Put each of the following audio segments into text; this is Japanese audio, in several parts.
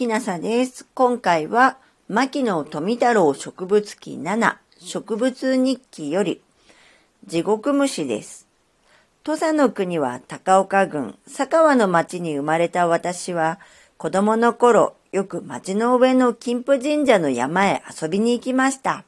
きなさです。今回は、牧野富太郎植物記7植物日記より、地獄虫です。土佐の国は高岡郡佐川の町に生まれた私は、子供の頃、よく町の上の金峰神社の山へ遊びに行きました。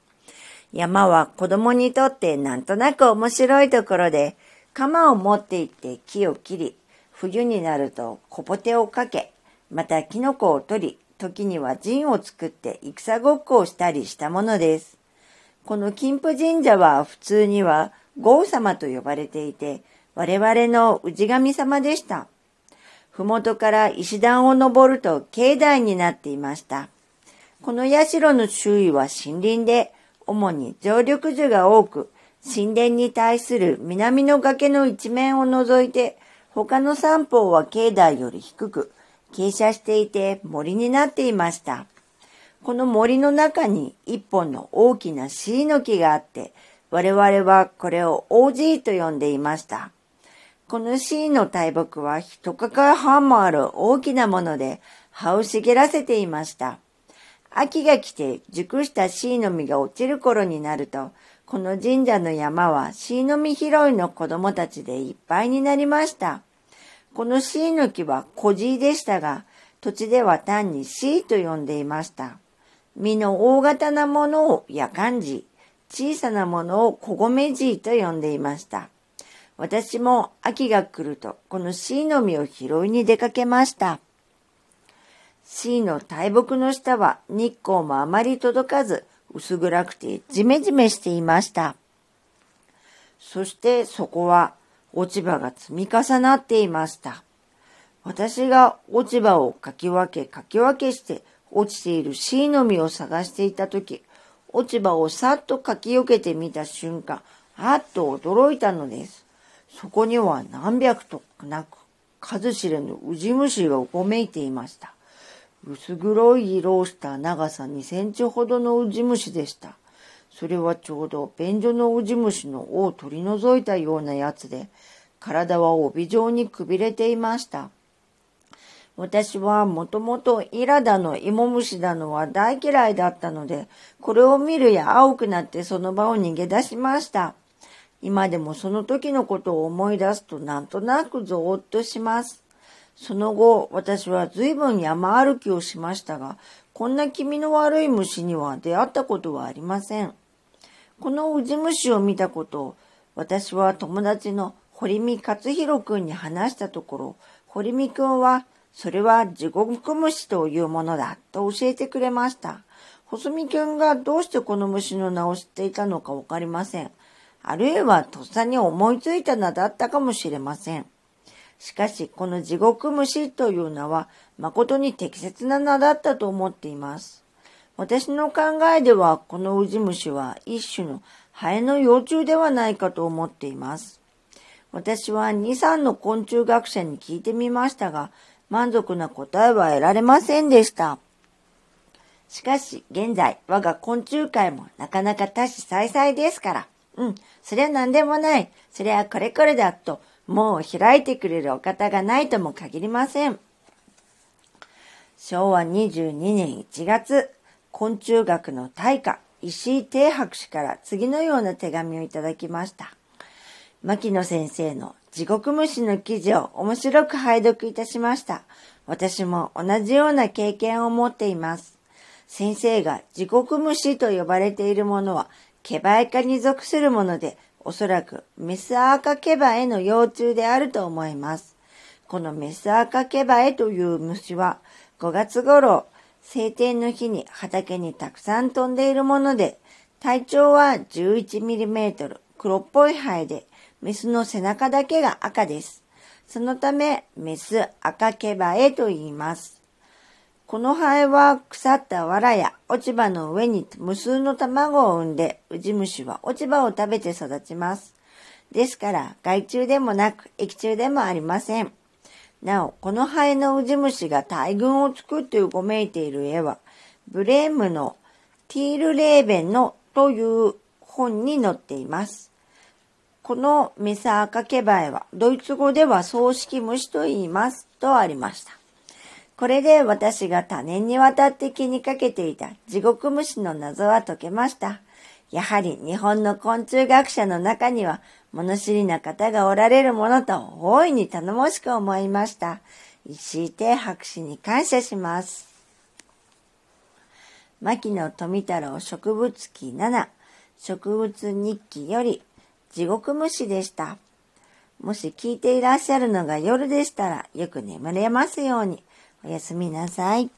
山は子供にとってなんとなく面白いところで、鎌を持って行って木を切り、冬になると小ポテをかけ、またキノコを取り、時には陣を作って戦ごっこをしたりしたものです。この金峰神社は普通には豪様と呼ばれていて、我々の氏神様でした。ふもとから石段を登ると境内になっていました。この社の周囲は森林で、主に常緑樹が多く、神殿に対する南の崖の一面を除いて、他の三方は境内より低く、傾斜していて森になっていました。この森の中に一本の大きな椎の木があって、我々はこれを OG と呼んでいました。この椎の大木は一かか半もある大きなもので葉を茂らせていました。秋が来て熟した椎の実が落ちる頃になると、この神社の山は椎の実拾いの子供たちでいっぱいになりました。この椎の木は小地でしたが、土地では単に椎と呼んでいました。実の大型なものを夜間地、小さなものを小米地と呼んでいました。私も秋が来るとこの椎の実を拾いに出かけました。椎の大木の下は日光もあまり届かず薄暗くてジメジメしていました。そしてそこは落ち葉が積み重なっていました。私が落ち葉をかき分けかき分けして落ちている椎の実を探していたとき、落ち葉をさっとかきよけてみた瞬間、あっと驚いたのです。そこには何百となく数知れぬウジ虫がうごめいていました。薄黒い色をした長さ2センチほどのウジ虫でした。それはちょうど便所のウジ虫の尾を取り除いたようなやつで、体は帯状にくびれていました。私はもともとイラだの芋虫だのは大嫌いだったので、これを見るや青くなってその場を逃げ出しました。今でもその時のことを思い出すとなんとなくゾーッとします。その後、私は随分山歩きをしましたが、こんな気味の悪い虫には出会ったことはありません。このウジ虫を見たことを、私は友達の堀見勝弘くんに話したところ、堀見くんは、それは地獄虫というものだと教えてくれました。細見くんがどうしてこの虫の名を知っていたのかわかりません。あるいはとっさに思いついた名だったかもしれません。しかし、この地獄虫という名は誠に適切な名だったと思っています。私の考えではこのウジ虫は一種のハエの幼虫ではないかと思っています。私は2、3の昆虫学者に聞いてみましたが、満足な答えは得られませんでした。しかし、現在、我が昆虫界もなかなか多種再々ですから、うん、それは何でもない、それはこれこれだと、もう開いてくれるお方がないとも限りません。昭和22年1月、昆虫学の大家、石井定博士から次のような手紙をいただきました。牧野先生の地獄虫の記事を面白く拝読いたしました。私も同じような経験を持っています。先生が地獄虫と呼ばれているものは、ケバエ科に属するもので、おそらくメスアーカケバエの幼虫であると思います。このメスアーカケバエという虫は、5月頃、晴天の日に畑にたくさん飛んでいるもので、体長は 11mm 黒っぽいハエで、メスの背中だけが赤です。そのため、メス赤毛バエと言います。このハエは腐った藁や落ち葉の上に無数の卵を産んで、ウジ虫は落ち葉を食べて育ちます。ですから、害虫でもなく液虫でもありません。なお、このハエのウジ虫が大群を作ってうごめいている絵は、ブレームのティールレーベンのという本に載っています。このメサアカケバエは、ドイツ語では葬式虫と言いますとありました。これで私が多年にわたって気にかけていた地獄虫の謎は解けました。やはり日本の昆虫学者の中には物知りな方がおられるものと大いに頼もしく思いました。石井亭博士に感謝します。牧野富太郎植物記7植物日記より地獄虫でした。もし聞いていらっしゃるのが夜でしたらよく眠れますように。おやすみなさい。